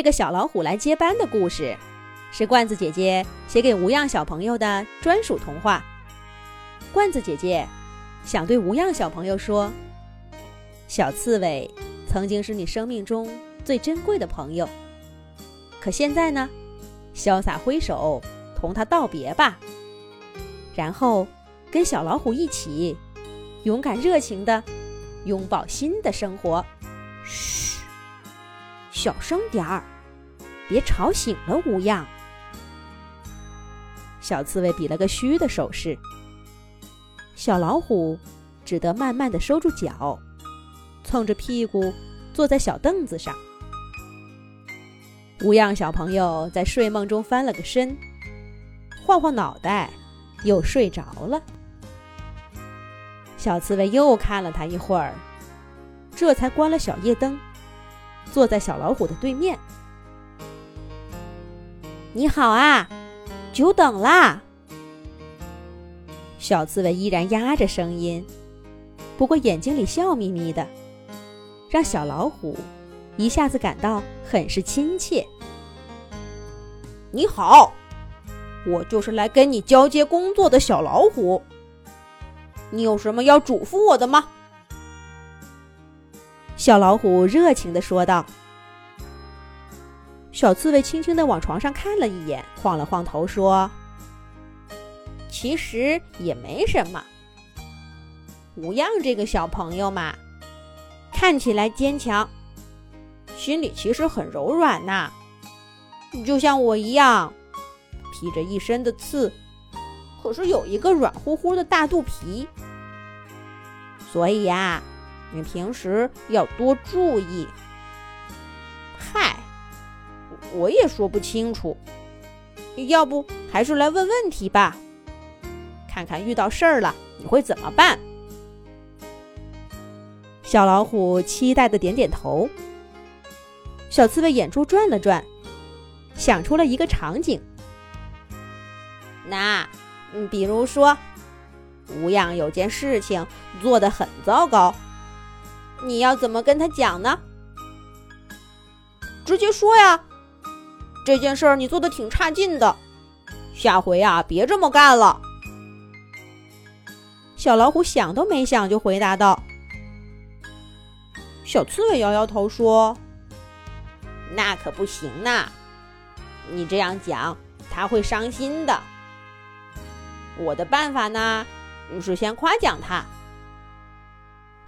这个小老虎来接班的故事，是罐子姐姐写给无恙小朋友的专属童话。罐子姐姐想对无恙小朋友说：小刺猬曾经是你生命中最珍贵的朋友，可现在呢，潇洒挥手同他道别吧，然后跟小老虎一起，勇敢热情的拥抱新的生活。嘘。小声点儿，别吵醒了无恙。小刺猬比了个嘘的手势，小老虎只得慢慢的收住脚，蹭着屁股坐在小凳子上。无恙小朋友在睡梦中翻了个身，晃晃脑袋，又睡着了。小刺猬又看了他一会儿，这才关了小夜灯。坐在小老虎的对面。你好啊，久等啦！小刺猬依然压着声音，不过眼睛里笑眯眯的，让小老虎一下子感到很是亲切。你好，我就是来跟你交接工作的小老虎。你有什么要嘱咐我的吗？小老虎热情地说道：“小刺猬轻轻地往床上看了一眼，晃了晃头说：‘其实也没什么。无恙这个小朋友嘛，看起来坚强，心里其实很柔软呐，就像我一样，披着一身的刺，可是有一个软乎乎的大肚皮。所以呀。’”你平时要多注意。嗨，我也说不清楚，要不还是来问问题吧，看看遇到事儿了你会怎么办？小老虎期待的点点头。小刺猬眼珠转了转，想出了一个场景。那，嗯，比如说，无恙有件事情做得很糟糕。你要怎么跟他讲呢？直接说呀，这件事儿你做的挺差劲的，下回啊别这么干了。小老虎想都没想就回答道。小刺猬摇摇头说：“那可不行呐，你这样讲他会伤心的。我的办法呢，是先夸奖他。”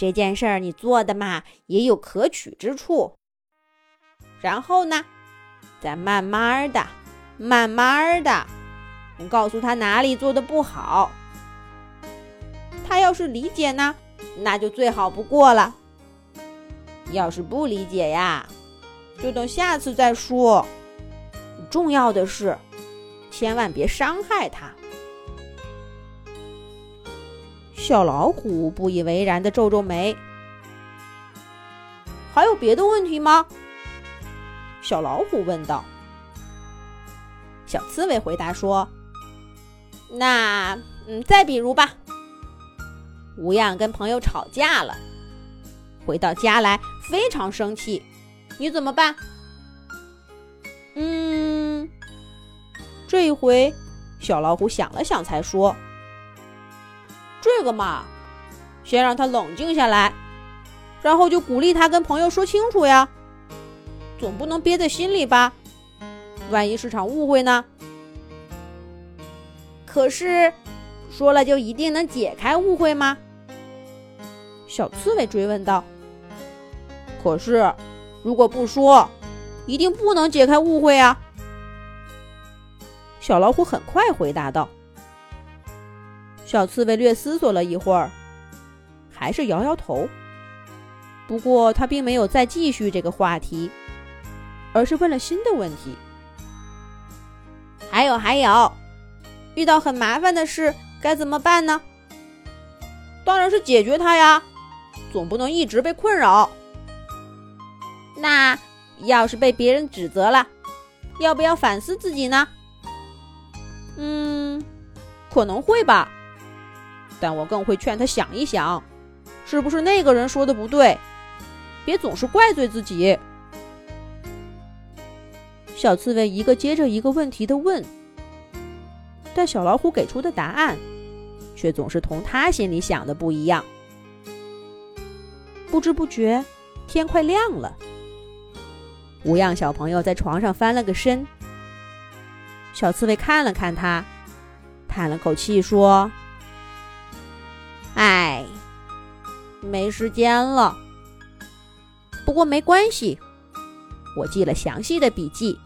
这件事儿你做的嘛也有可取之处，然后呢，再慢慢的、慢慢的，告诉他哪里做的不好。他要是理解呢，那就最好不过了；要是不理解呀，就等下次再说。重要的是，千万别伤害他。小老虎不以为然的皱皱眉。还有别的问题吗？小老虎问道。小刺猬回答说：“那，嗯，再比如吧。无恙跟朋友吵架了，回到家来非常生气，你怎么办？”嗯，这一回，小老虎想了想，才说。这个嘛，先让他冷静下来，然后就鼓励他跟朋友说清楚呀，总不能憋在心里吧？万一是场误会呢？可是，说了就一定能解开误会吗？小刺猬追问道。可是，如果不说，一定不能解开误会啊！小老虎很快回答道。小刺猬略思索了一会儿，还是摇摇头。不过他并没有再继续这个话题，而是问了新的问题：“还有还有，遇到很麻烦的事该怎么办呢？”“当然是解决它呀，总不能一直被困扰。”“那要是被别人指责了，要不要反思自己呢？”“嗯，可能会吧。”但我更会劝他想一想，是不是那个人说的不对，别总是怪罪自己。小刺猬一个接着一个问题的问，但小老虎给出的答案却总是同他心里想的不一样。不知不觉，天快亮了。无恙小朋友在床上翻了个身，小刺猬看了看他，叹了口气说：“没时间了。不过没关系。”我记了详细的笔记，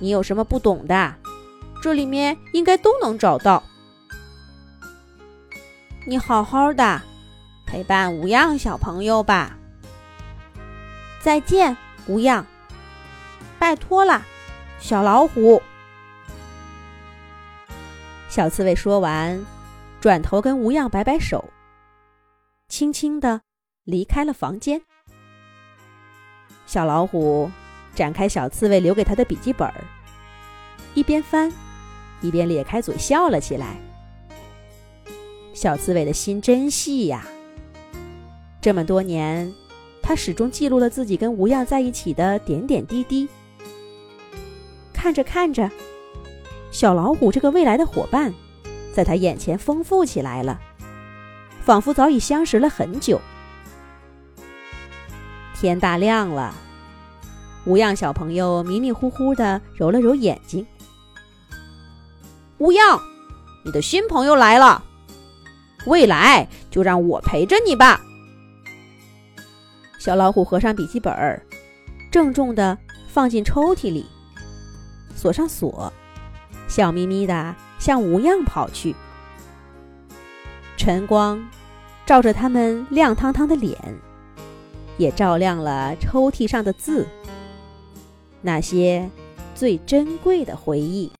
你有什么不懂的，这里面应该都能找到。你好好的陪伴无恙小朋友吧。再见，无恙。拜托了，小老虎。小刺猬说完，转头跟无恙摆摆手，轻轻的离开了房间。小老虎展开小刺猬留给他的笔记本，一边翻，一边咧开嘴笑了起来。小刺猬的心真细呀！这么多年，他始终记录了自己跟无恙在一起的点点滴滴。看着看着，小老虎这个未来的伙伴，在他眼前丰富起来了，仿佛早已相识了很久。天大亮了，无恙小朋友迷迷糊糊的揉了揉眼睛。无恙，你的新朋友来了，未来就让我陪着你吧。小老虎合上笔记本，郑重的放进抽屉里，锁上锁，笑眯眯的向无恙跑去。晨光照着他们亮堂堂的脸。也照亮了抽屉上的字，那些最珍贵的回忆。